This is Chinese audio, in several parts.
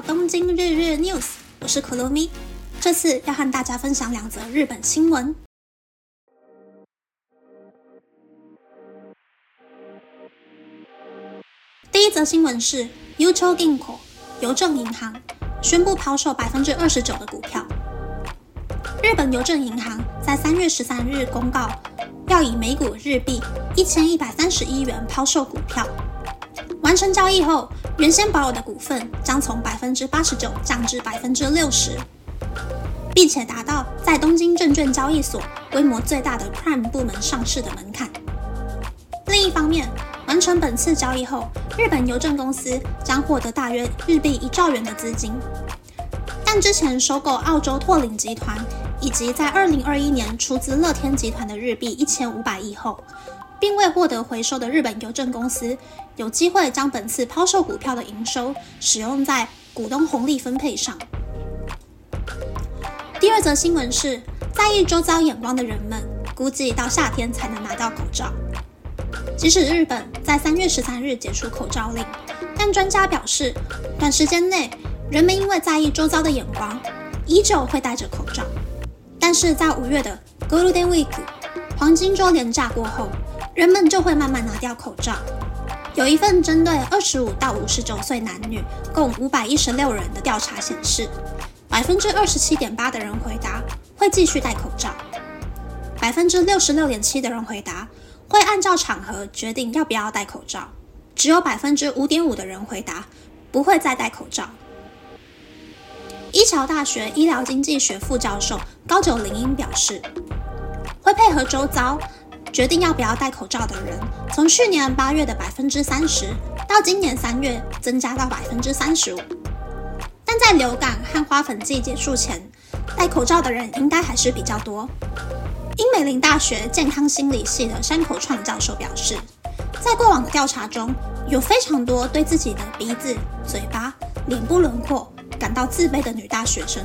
到东京日日 news，我是可露咪。这次要和大家分享两则日本新闻。第一则新闻是 u c h o Ginko 邮政银行宣布抛售百分之二十九的股票。日本邮政银行在三月十三日公告，要以每股日币一千一百三十一元抛售股票。完成交易后，原先保有的股份将从百分之八十九降至百分之六十，并且达到在东京证券交易所规模最大的 Prime 部门上市的门槛。另一方面，完成本次交易后，日本邮政公司将获得大约日币一兆元的资金。但之前收购澳洲拓领集团，以及在二零二一年出资乐天集团的日币一千五百亿后，并未获得回收的日本邮政公司，有机会将本次抛售股票的营收使用在股东红利分配上。第二则新闻是，在意周遭眼光的人们，估计到夏天才能拿到口罩。即使日本在三月十三日解除口罩令，但专家表示，短时间内人们因为在意周遭的眼光，依旧会戴着口罩。但是在五月的 Golden Week 黄金周连假过后，人们就会慢慢拿掉口罩。有一份针对二十五到五十九岁男女共五百一十六人的调查显示，百分之二十七点八的人回答会继续戴口罩，百分之六十六点七的人回答会按照场合决定要不要戴口罩，只有百分之五点五的人回答不会再戴口罩。一桥大学医疗经济学副教授高久林英表示，会配合周遭。决定要不要戴口罩的人，从去年八月的百分之三十，到今年三月增加到百分之三十五。但在流感和花粉季结束前，戴口罩的人应该还是比较多。英美林大学健康心理系的山口创教授表示，在过往的调查中，有非常多对自己的鼻子、嘴巴、脸部轮廓感到自卑的女大学生。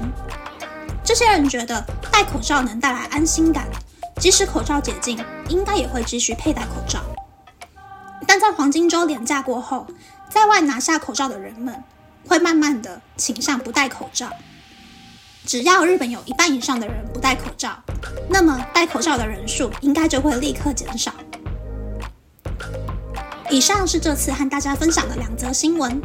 这些人觉得戴口罩能带来安心感。即使口罩解禁，应该也会继续佩戴口罩。但在黄金周连假过后，在外拿下口罩的人们会慢慢的倾向不戴口罩。只要日本有一半以上的人不戴口罩，那么戴口罩的人数应该就会立刻减少。以上是这次和大家分享的两则新闻。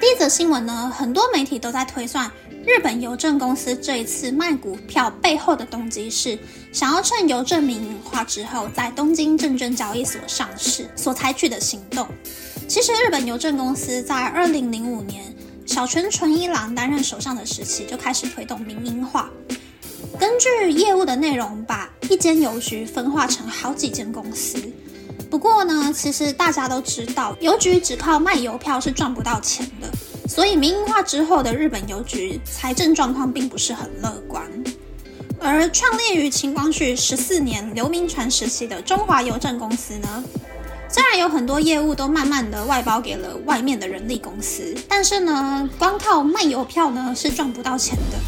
第一则新闻呢，很多媒体都在推算日本邮政公司这一次卖股票背后的动机是想要趁邮政民营化之后，在东京证券交易所上市所采取的行动。其实，日本邮政公司在二零零五年小泉纯一郎担任首相的时期就开始推动民营化，根据业务的内容，把一间邮局分化成好几间公司。不过呢，其实大家都知道，邮局只靠卖邮票是赚不到钱的，所以民营化之后的日本邮局财政状况并不是很乐观。而创立于清光绪十四年刘铭传时期的中华邮政公司呢，虽然有很多业务都慢慢的外包给了外面的人力公司，但是呢，光靠卖邮票呢是赚不到钱的。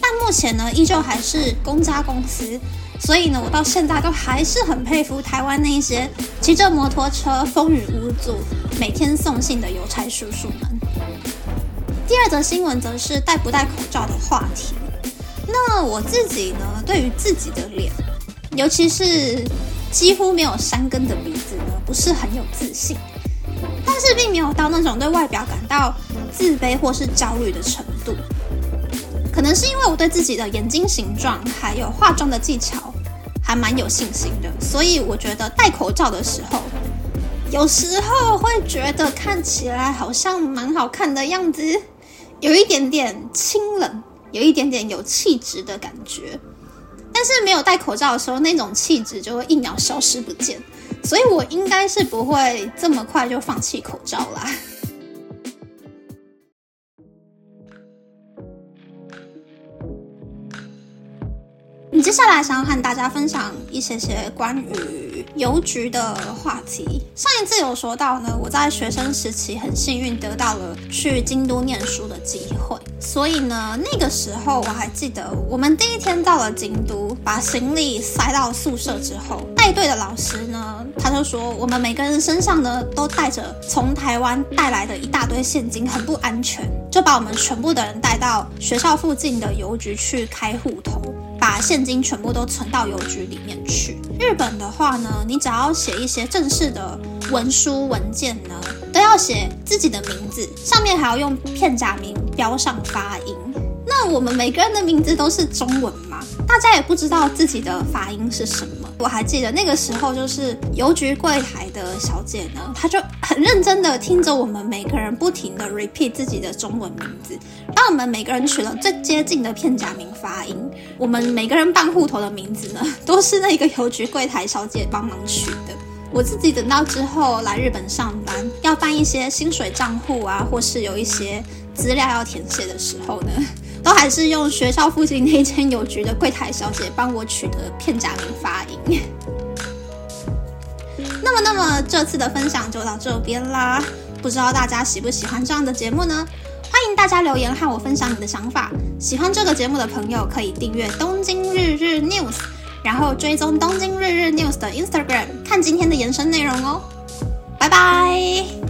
但目前呢，依旧还是公家公司。所以呢，我到现在都还是很佩服台湾那些骑着摩托车风雨无阻、每天送信的邮差叔叔们。第二则新闻则是戴不戴口罩的话题。那我自己呢，对于自己的脸，尤其是几乎没有山根的鼻子呢，不是很有自信。但是并没有到那种对外表感到自卑或是焦虑的程度。可能是因为我对自己的眼睛形状还有化妆的技巧还蛮有信心的，所以我觉得戴口罩的时候，有时候会觉得看起来好像蛮好看的样子，有一点点清冷，有一点点有气质的感觉。但是没有戴口罩的时候，那种气质就会一秒消失不见，所以我应该是不会这么快就放弃口罩啦。接下来想要和大家分享一些些关于邮局的话题。上一次有说到呢，我在学生时期很幸运得到了去京都念书的机会，所以呢，那个时候我还记得，我们第一天到了京都，把行李塞到宿舍之后，带队的老师呢，他就说我们每个人身上呢都带着从台湾带来的一大堆现金，很不安全，就把我们全部的人带到学校附近的邮局去开户头，现金全部都存到邮局里面去。日本的话呢，你只要写一些正式的文书文件呢，都要写自己的名字，上面还要用片假名标上发音。那我们每个人的名字都是中文嘛？大家也不知道自己的发音是什么。我还记得那个时候，就是邮局柜台的小姐呢，她就很认真的听着我们每个人不停的 repeat 自己的中文名字，让我们每个人取了最接近的片假名发音。我们每个人办户头的名字呢，都是那个邮局柜台小姐帮忙取的。我自己等到之后来日本上班，要办一些薪水账户啊，或是有一些资料要填写的时候呢。都还是用学校附近那间邮局的柜台小姐帮我取的片假名发音。那么，那么这次的分享就到这边啦。不知道大家喜不喜欢这样的节目呢？欢迎大家留言和我分享你的想法。喜欢这个节目的朋友可以订阅东京日日 news，然后追踪东京日日 news 的 Instagram，看今天的延伸内容哦。拜拜。